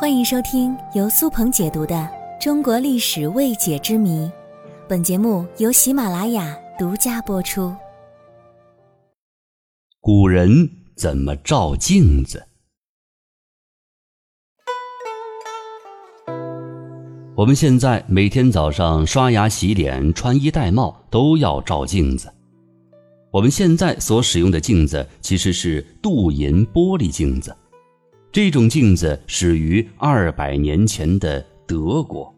欢迎收听由苏鹏解读的《中国历史未解之谜》，本节目由喜马拉雅独家播出。古人怎么照镜子？我们现在每天早上刷牙、洗脸、穿衣戴帽都要照镜子。我们现在所使用的镜子其实是镀银玻璃镜子。这种镜子始于二百年前的德国。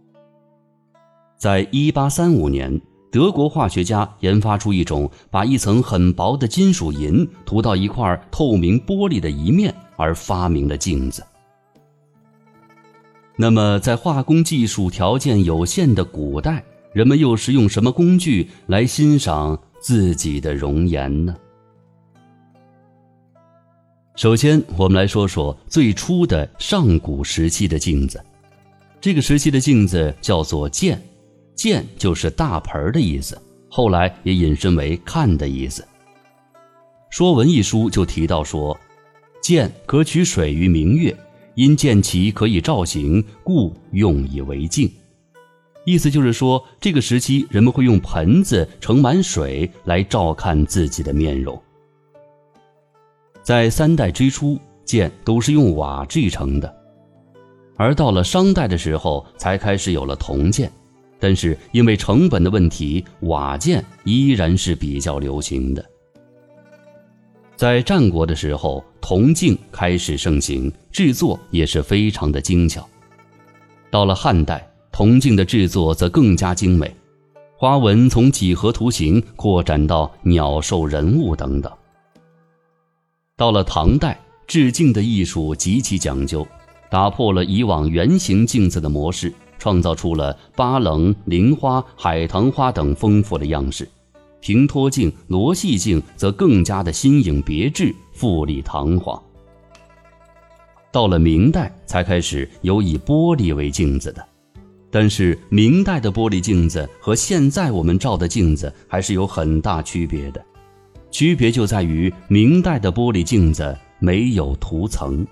在一八三五年，德国化学家研发出一种把一层很薄的金属银涂到一块透明玻璃的一面而发明的镜子。那么，在化工技术条件有限的古代，人们又是用什么工具来欣赏自己的容颜呢？首先，我们来说说最初的上古时期的镜子。这个时期的镜子叫做“鉴”，“鉴”就是大盆的意思，后来也引申为“看”的意思。《说文》一书就提到说：“鉴可取水于明月，因见其可以照形，故用以为镜。”意思就是说，这个时期人们会用盆子盛满水来照看自己的面容。在三代之初，剑都是用瓦制成的，而到了商代的时候，才开始有了铜剑。但是因为成本的问题，瓦剑依然是比较流行的。在战国的时候，铜镜开始盛行，制作也是非常的精巧。到了汉代，铜镜的制作则更加精美，花纹从几何图形扩展到鸟兽人物等等。到了唐代，制镜的艺术极其讲究，打破了以往圆形镜子的模式，创造出了巴棱、菱花、海棠花等丰富的样式。平托镜、罗细镜则更加的新颖别致、富丽堂皇。到了明代，才开始有以玻璃为镜子的，但是明代的玻璃镜子和现在我们照的镜子还是有很大区别的。区别就在于明代的玻璃镜子没有涂层。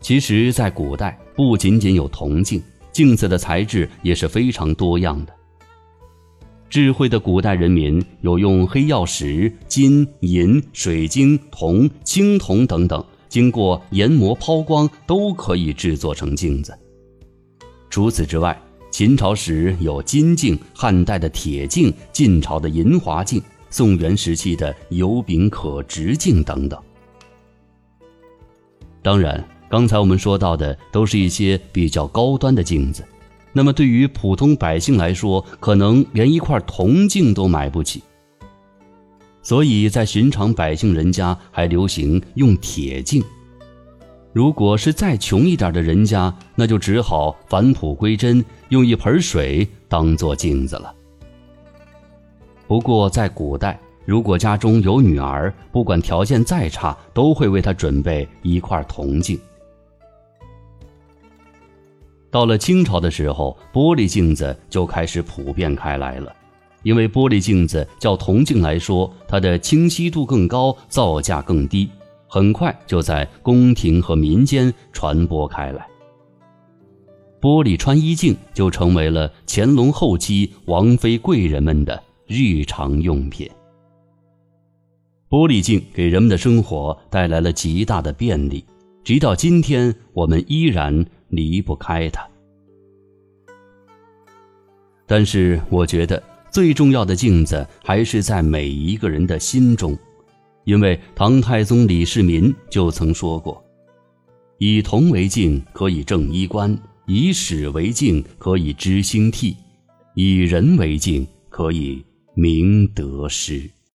其实，在古代不仅仅有铜镜，镜子的材质也是非常多样的。智慧的古代人民有用黑曜石、金银、水晶、铜、青铜等等，经过研磨抛光都可以制作成镜子。除此之外，秦朝时有金镜，汉代的铁镜，晋朝的银华镜。宋元时期的油饼可直径等等。当然，刚才我们说到的都是一些比较高端的镜子，那么对于普通百姓来说，可能连一块铜镜都买不起。所以在寻常百姓人家还流行用铁镜。如果是再穷一点的人家，那就只好返璞归真，用一盆水当做镜子了。不过，在古代，如果家中有女儿，不管条件再差，都会为她准备一块铜镜。到了清朝的时候，玻璃镜子就开始普遍开来了，因为玻璃镜子较铜镜来说，它的清晰度更高，造价更低，很快就在宫廷和民间传播开来。玻璃穿衣镜就成为了乾隆后期王妃贵人们的。日常用品。玻璃镜给人们的生活带来了极大的便利，直到今天，我们依然离不开它。但是，我觉得最重要的镜子还是在每一个人的心中，因为唐太宗李世民就曾说过：“以铜为镜，可以正衣冠；以史为镜，可以知兴替；以人为镜，可以。”明得失。